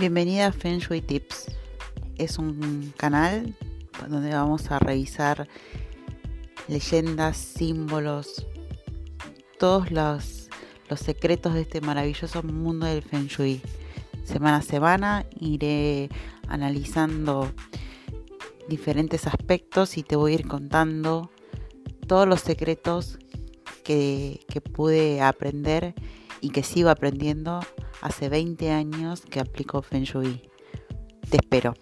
Bienvenida a Feng Shui Tips. Es un canal donde vamos a revisar leyendas, símbolos, todos los, los secretos de este maravilloso mundo del Feng Shui. Semana a semana iré analizando diferentes aspectos y te voy a ir contando todos los secretos que, que pude aprender y que sigo aprendiendo hace 20 años que aplico Feng Shui. Te espero.